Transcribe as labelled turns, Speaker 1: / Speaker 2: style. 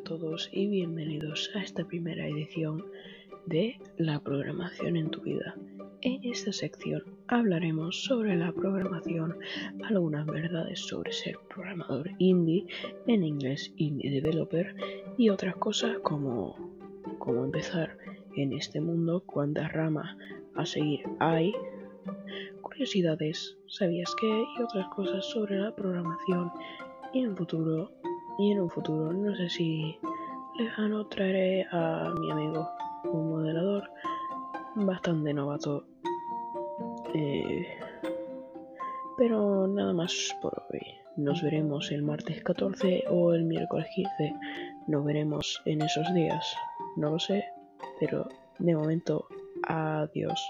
Speaker 1: todos y bienvenidos a esta primera edición de La programación en tu vida. En esta sección hablaremos sobre la programación, algunas verdades sobre ser programador indie, en inglés indie developer, y otras cosas como cómo empezar en este mundo, cuántas ramas a seguir hay, curiosidades, sabías que y otras cosas sobre la programación y en futuro y en un futuro no sé si lejano traeré a mi amigo un modelador bastante novato eh, pero nada más por hoy. Nos veremos el martes 14 o el miércoles 15 nos veremos en esos días. No lo sé pero de momento adiós